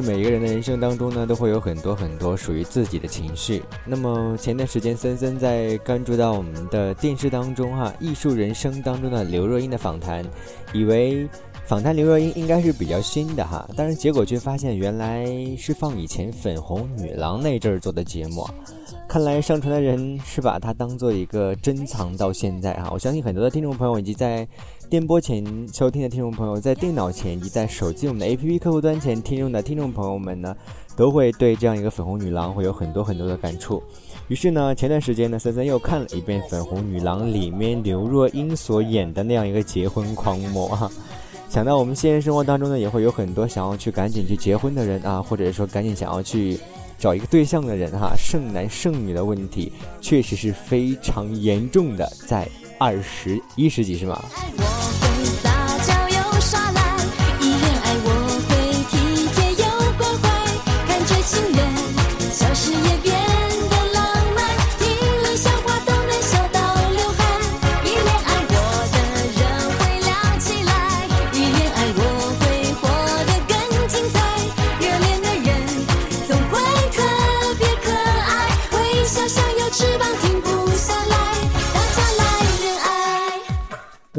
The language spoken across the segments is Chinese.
实每一个人的人生当中呢，都会有很多很多属于自己的情绪。那么前段时间，森森在关注到我们的电视当中哈，《艺术人生》当中的刘若英的访谈，以为访谈刘若英应该是比较新的哈，但是结果却发现原来是放以前粉红女郎那阵儿做的节目。看来上传的人是把它当做一个珍藏到现在哈。我相信很多的听众朋友以及在。电波前收听的听众朋友，在电脑前以及在手机我们的 APP 客户端前听众的听众朋友们呢，都会对这样一个粉红女郎会有很多很多的感触。于是呢，前段时间呢，森森又看了一遍《粉红女郎》里面刘若英所演的那样一个结婚狂魔哈。想到我们现实生活当中呢，也会有很多想要去赶紧去结婚的人啊，或者说赶紧想要去找一个对象的人哈，剩男剩女的问题确实是非常严重的，在二十一世纪是吗？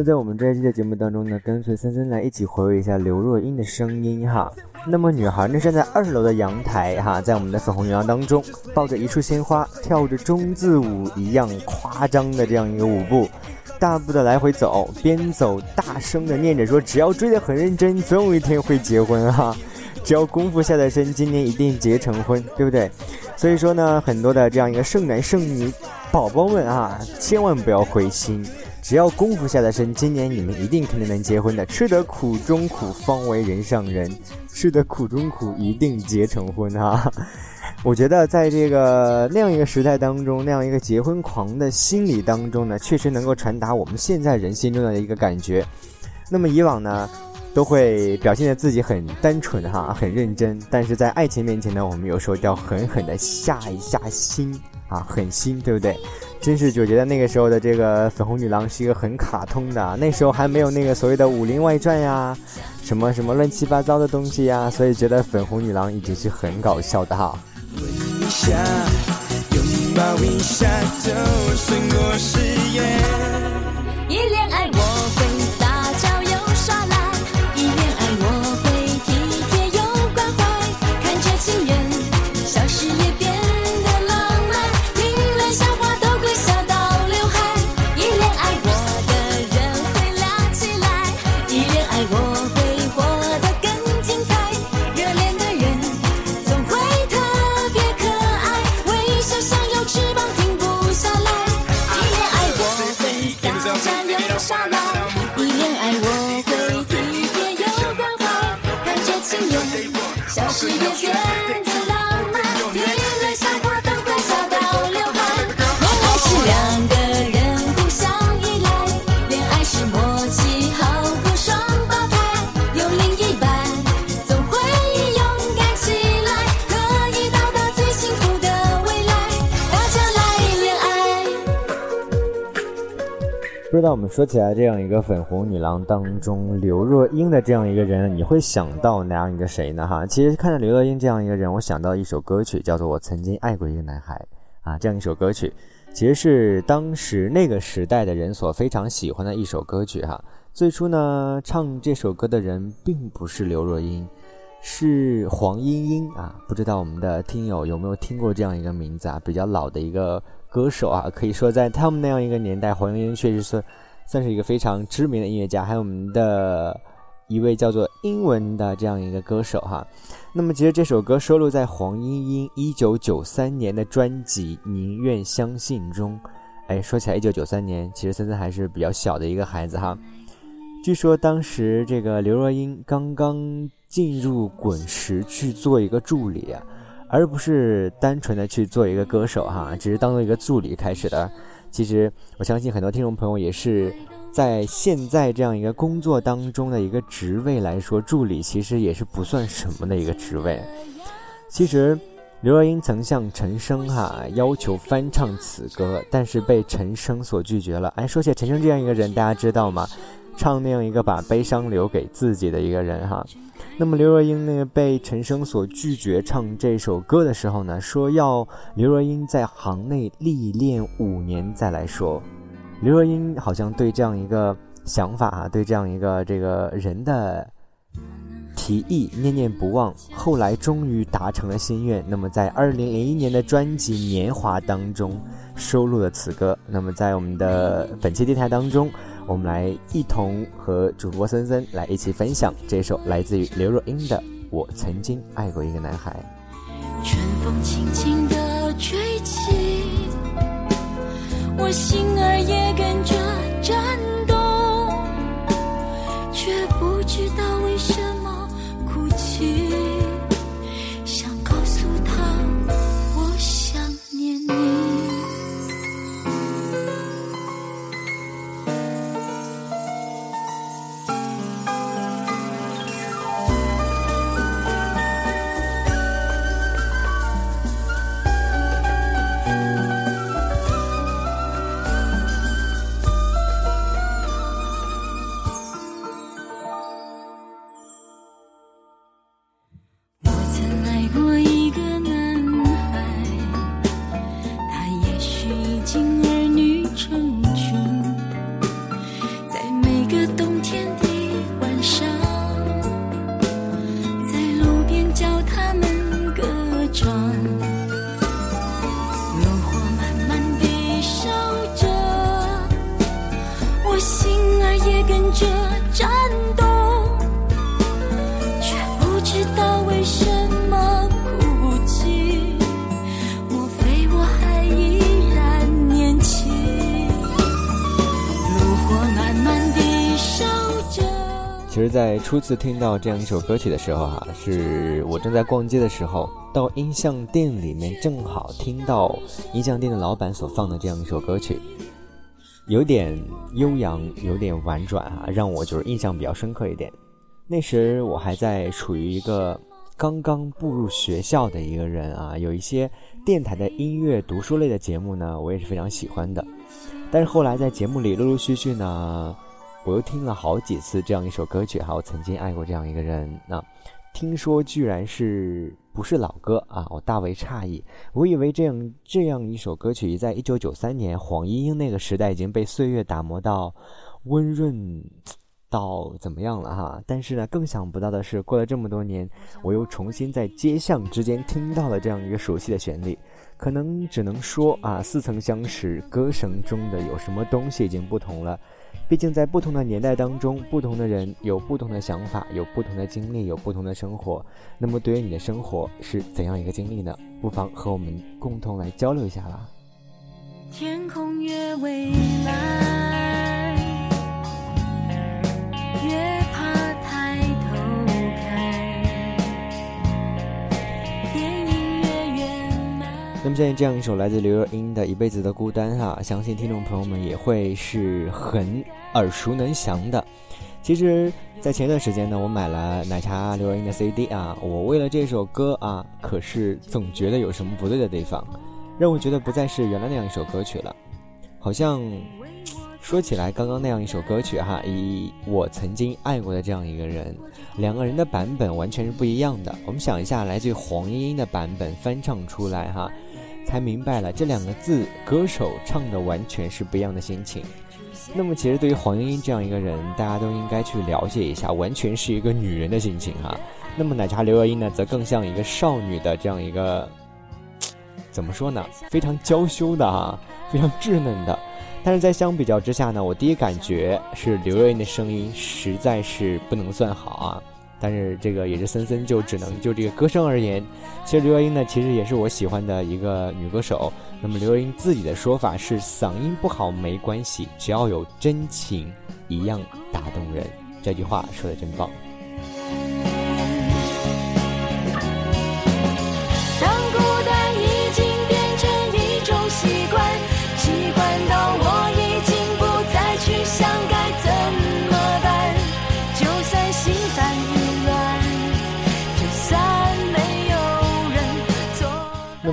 在我们这一期的节目当中呢，跟随森森来一起回味一下刘若英的声音哈。那么女孩呢站在二十楼的阳台哈，在我们的粉红女郎当中，抱着一束鲜花，跳着中字舞一样夸张的这样一个舞步，大步的来回走，边走大声的念着说：“只要追得很认真，总有一天会结婚哈。只要功夫下得深，今年一定结成婚，对不对？”所以说呢，很多的这样一个剩男剩女宝宝们啊，千万不要灰心。只要功夫下得深，今年你们一定肯定能结婚的。吃得苦中苦，方为人上人；吃得苦中苦，一定结成婚哈。我觉得在这个那样一个时代当中，那样一个结婚狂的心理当中呢，确实能够传达我们现在人心中的一个感觉。那么以往呢，都会表现的自己很单纯哈，很认真，但是在爱情面前呢，我们有时候要狠狠的下一下心啊，狠心，对不对？真是就觉得那个时候的这个粉红女郎是一个很卡通的，那时候还没有那个所谓的《武林外传》呀，什么什么乱七八糟的东西呀，所以觉得粉红女郎一直是很搞笑的哈。加油，沙帽，你恋爱我会体贴又关怀，看着情人消失也别。们说起来这样一个粉红女郎当中，刘若英的这样一个人，你会想到哪样一个谁呢？哈，其实看到刘若英这样一个人，我想到一首歌曲，叫做《我曾经爱过一个男孩》啊，这样一首歌曲，其实是当时那个时代的人所非常喜欢的一首歌曲哈。最初呢，唱这首歌的人并不是刘若英，是黄莺莺啊。不知道我们的听友有没有听过这样一个名字啊？比较老的一个。歌手啊，可以说在他们那样一个年代，黄莺莺确实是算是一个非常知名的音乐家。还有我们的一位叫做英文的这样一个歌手哈。那么其实这首歌收录在黄莺莺一九九三年的专辑《宁愿相信》中。哎，说起来一九九三年，其实森森还是比较小的一个孩子哈。据说当时这个刘若英刚刚进入滚石去做一个助理啊。而不是单纯的去做一个歌手哈，只是当做一个助理开始的。其实我相信很多听众朋友也是在现在这样一个工作当中的一个职位来说，助理其实也是不算什么的一个职位。其实刘若英曾向陈升哈要求翻唱此歌，但是被陈升所拒绝了。哎，说起陈升这样一个人，大家知道吗？唱那样一个把悲伤留给自己的一个人哈。那么刘若英呢被陈升所拒绝唱这首歌的时候呢，说要刘若英在行内历练五年再来说。刘若英好像对这样一个想法啊，对这样一个这个人的。提议念念不忘，后来终于达成了心愿。那么，在二零零一年的专辑《年华》当中收录了此歌。那么，在我们的本期电台当中，我们来一同和主播森森来一起分享这首来自于刘若英的《我曾经爱过一个男孩》。春风轻轻地吹起，我心儿也跟着颤动，却不知道为什么。其实，在初次听到这样一首歌曲的时候，哈，是我正在逛街的时候，到音像店里面，正好听到音像店的老板所放的这样一首歌曲，有点悠扬，有点婉转啊，让我就是印象比较深刻一点。那时我还在处于一个刚刚步入学校的一个人啊，有一些电台的音乐读书类的节目呢，我也是非常喜欢的。但是后来在节目里陆陆续续呢。我又听了好几次这样一首歌曲，哈，我曾经爱过这样一个人。那听说居然是不是老歌啊？我大为诧异。我以为这样这样一首歌曲，在一九九三年黄莺莺那个时代已经被岁月打磨到温润到怎么样了哈？但是呢，更想不到的是，过了这么多年，我又重新在街巷之间听到了这样一个熟悉的旋律。可能只能说啊，似曾相识，歌声中的有什么东西已经不同了。毕竟，在不同的年代当中，不同的人有不同的想法，有不同的经历，有不同的生活。那么，对于你的生活是怎样一个经历呢？不妨和我们共同来交流一下啦。天空越蔚蓝，现在这样一首来自刘若英的《一辈子的孤单》哈，相信听众朋友们也会是很。耳熟能详的，其实，在前段时间呢，我买了奶茶刘若英的 CD 啊，我为了这首歌啊，可是总觉得有什么不对的地方，让我觉得不再是原来那样一首歌曲了，好像说起来刚刚那样一首歌曲哈，以我曾经爱过的这样一个人，两个人的版本完全是不一样的。我们想一下，来自黄莺莺的版本翻唱出来哈，才明白了这两个字，歌手唱的完全是不一样的心情。那么，其实对于黄莺莺这样一个人，大家都应该去了解一下，完全是一个女人的心情哈。那么，奶茶刘若英呢，则更像一个少女的这样一个，怎么说呢？非常娇羞的哈，非常稚嫩的。但是在相比较之下呢，我第一感觉是刘若英的声音实在是不能算好啊。但是这个也是森森就只能就这个歌声而言，其实刘若英呢，其实也是我喜欢的一个女歌手。那么刘若英自己的说法是：嗓音不好没关系，只要有真情，一样打动人。这句话说的真棒。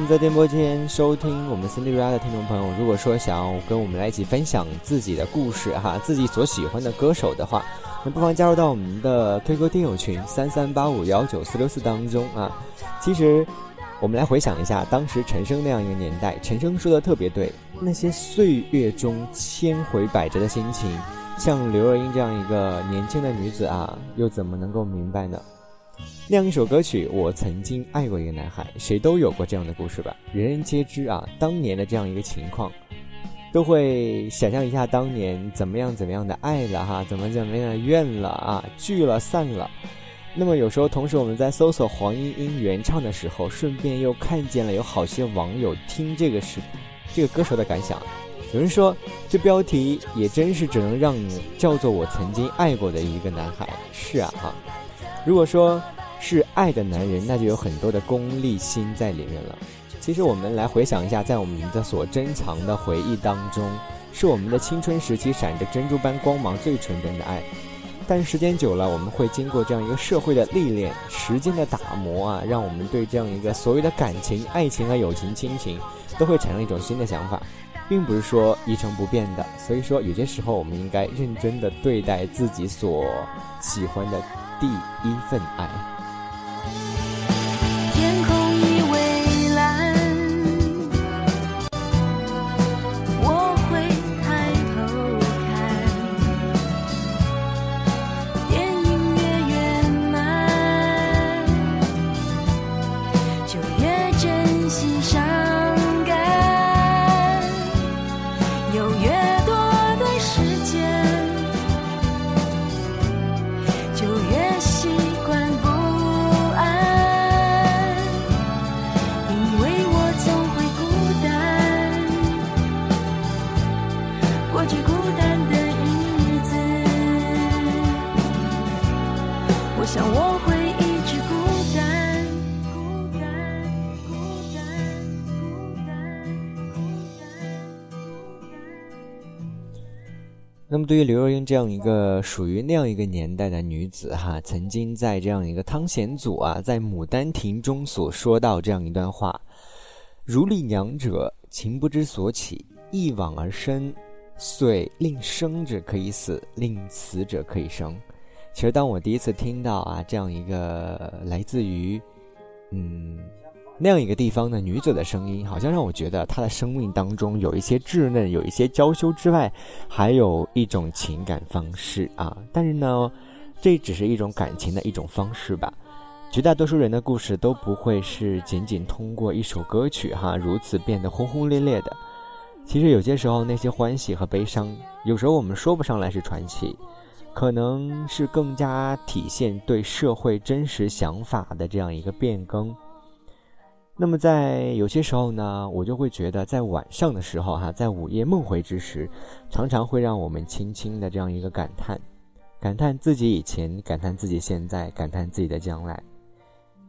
在电波间收听我们森迪瑞亚的听众朋友，如果说想要跟我们来一起分享自己的故事哈，自己所喜欢的歌手的话，那不妨加入到我们的 QQ 听友群三三八五幺九四六四当中啊。其实，我们来回想一下当时陈升那样一个年代，陈升说的特别对，那些岁月中千回百折的心情，像刘若英这样一个年轻的女子啊，又怎么能够明白呢？那样一首歌曲，我曾经爱过一个男孩，谁都有过这样的故事吧？人人皆知啊，当年的这样一个情况，都会想象一下当年怎么样怎么样的爱了哈，怎么怎么样的怨了啊，聚了散了。那么有时候，同时我们在搜索黄莺莺原唱的时候，顺便又看见了有好些网友听这个是这个歌手的感想。有人说，这标题也真是只能让你叫做我曾经爱过的一个男孩。是啊哈，如果说。是爱的男人，那就有很多的功利心在里面了。其实我们来回想一下，在我们的所珍藏的回忆当中，是我们的青春时期闪着珍珠般光芒、最纯真的爱。但时间久了，我们会经过这样一个社会的历练、时间的打磨啊，让我们对这样一个所谓的感情、爱情和友情、亲情，都会产生一种新的想法，并不是说一成不变的。所以说，有些时候我们应该认真的对待自己所喜欢的第一份爱。Bye. 对于刘若英这样一个属于那样一个年代的女子，哈，曾经在这样一个汤显祖啊，在《牡丹亭》中所说到这样一段话：“如丽娘者，情不知所起，一往而深，遂令生者可以死，令死者可以生。”其实，当我第一次听到啊，这样一个来自于，嗯。那样一个地方的女子的声音，好像让我觉得她的生命当中有一些稚嫩，有一些娇羞之外，还有一种情感方式啊。但是呢，这只是一种感情的一种方式吧。绝大多数人的故事都不会是仅仅通过一首歌曲哈，如此变得轰轰烈烈的。其实有些时候，那些欢喜和悲伤，有时候我们说不上来是传奇，可能是更加体现对社会真实想法的这样一个变更。那么在有些时候呢，我就会觉得，在晚上的时候，哈，在午夜梦回之时，常常会让我们轻轻的这样一个感叹，感叹自己以前，感叹自己现在，感叹自己的将来。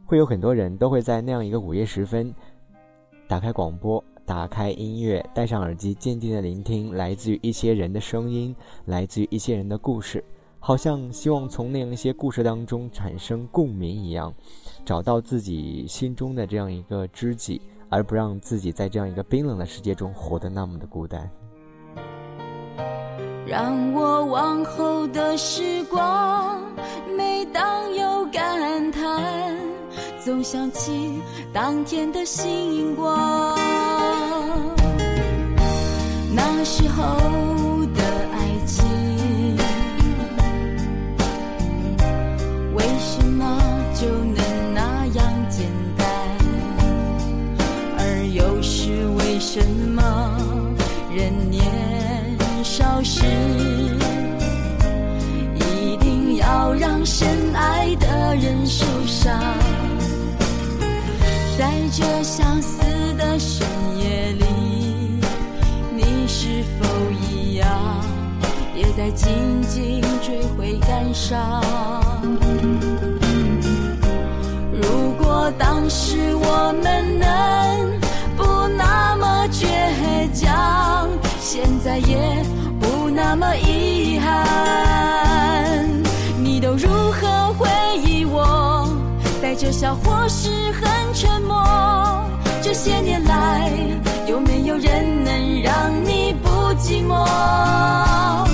会有很多人都会在那样一个午夜时分，打开广播，打开音乐，戴上耳机，静静的聆听来自于一些人的声音，来自于一些人的故事。好像希望从那样一些故事当中产生共鸣一样，找到自己心中的这样一个知己，而不让自己在这样一个冰冷的世界中活得那么的孤单。让我往后的时光，每当有感叹，总想起当天的星光。那时候。那么遗憾。你都如何回忆我？带着笑或是很沉默？这些年来，有没有人能让你不寂寞？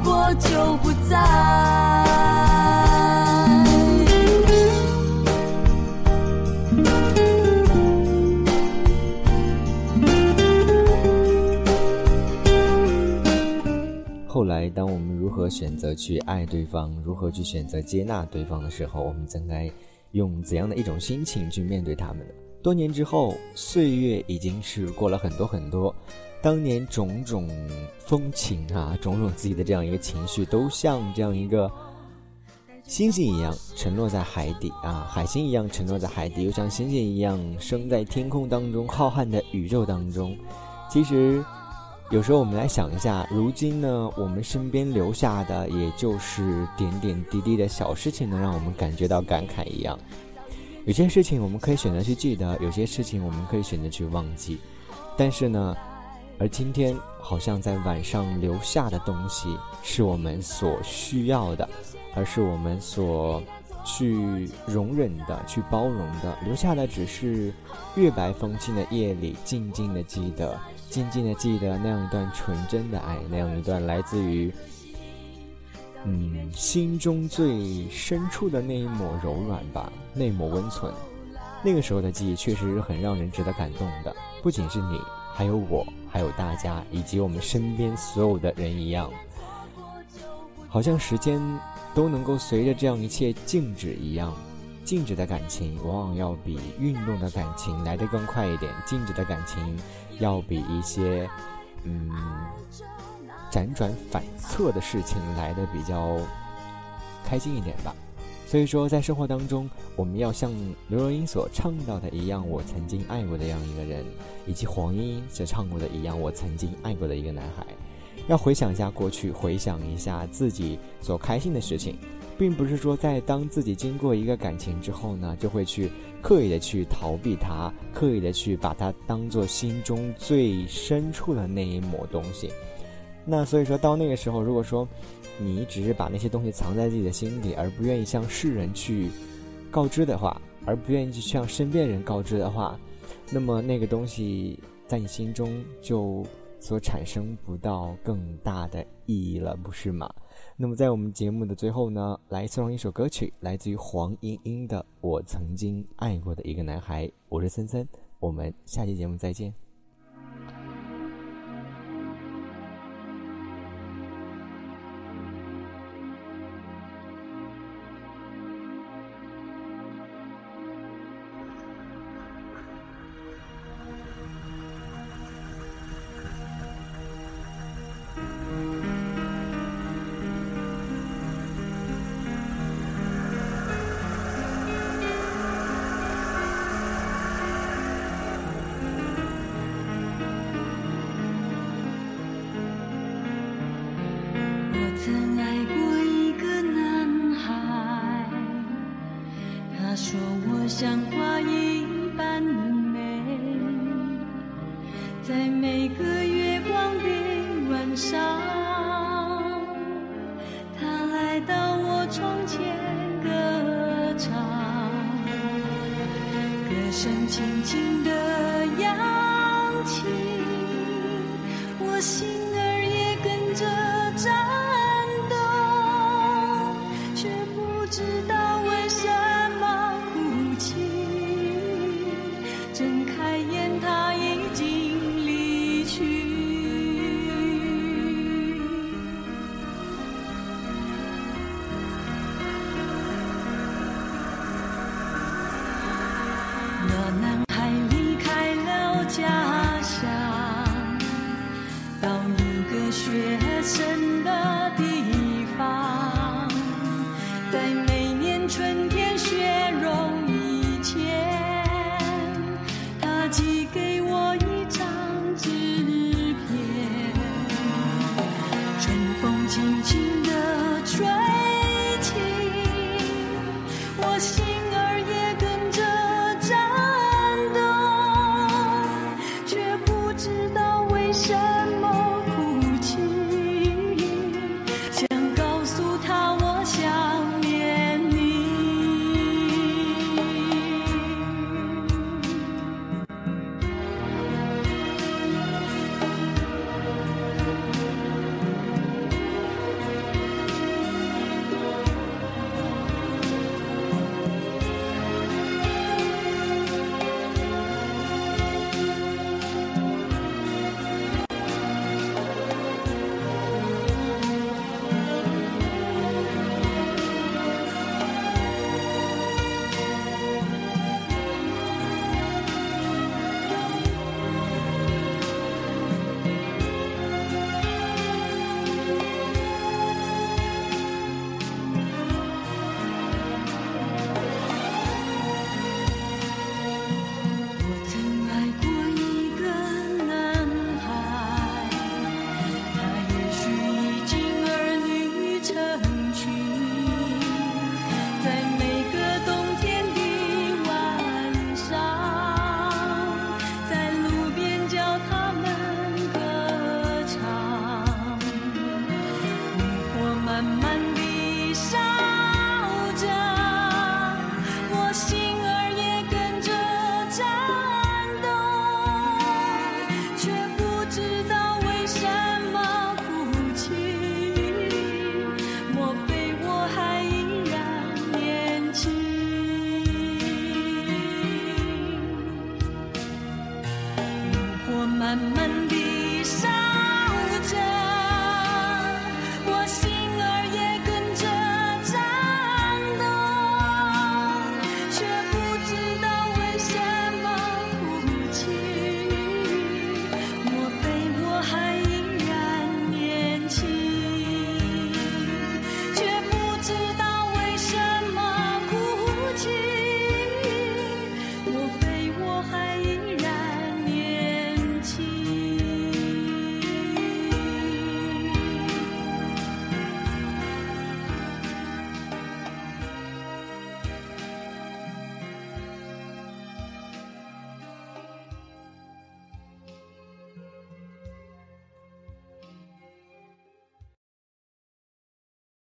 过就不再。后来，当我们如何选择去爱对方，如何去选择接纳对方的时候，我们应该用怎样的一种心情去面对他们呢？多年之后，岁月已经是过了很多很多，当年种种风情啊，种种自己的这样一个情绪，都像这样一个星星一样沉落在海底啊，海星一样沉落在海底，又像星星一样升在天空当中，浩瀚的宇宙当中。其实。有时候我们来想一下，如今呢，我们身边留下的也就是点点滴滴的小事情，能让我们感觉到感慨一样。有些事情我们可以选择去记得，有些事情我们可以选择去忘记。但是呢，而今天好像在晚上留下的东西，是我们所需要的，而是我们所去容忍的、去包容的。留下的只是月白风清的夜里，静静的记得。静静的记得那样一段纯真的爱，那样一段来自于，嗯，心中最深处的那一抹柔软吧，那抹温存。那个时候的记忆确实是很让人值得感动的，不仅是你，还有我，还有大家，以及我们身边所有的人一样，好像时间都能够随着这样一切静止一样。静止的感情往往要比运动的感情来得更快一点，静止的感情要比一些嗯辗转反侧的事情来的比较开心一点吧。所以说，在生活当中，我们要像刘若英所唱到的一样，我曾经爱过的样一个人，以及黄莺莺所唱过的一样，我曾经爱过的一个男孩，要回想一下过去，回想一下自己所开心的事情。并不是说在当自己经过一个感情之后呢，就会去刻意的去逃避它，刻意的去把它当做心中最深处的那一抹东西。那所以说到那个时候，如果说你只是把那些东西藏在自己的心底，而不愿意向世人去告知的话，而不愿意去向身边人告知的话，那么那个东西在你心中就所产生不到更大的意义了，不是吗？那么，在我们节目的最后呢，来送上一首歌曲，来自于黄莺莺的《我曾经爱过的一个男孩》。我是森森，我们下期节目再见。轻轻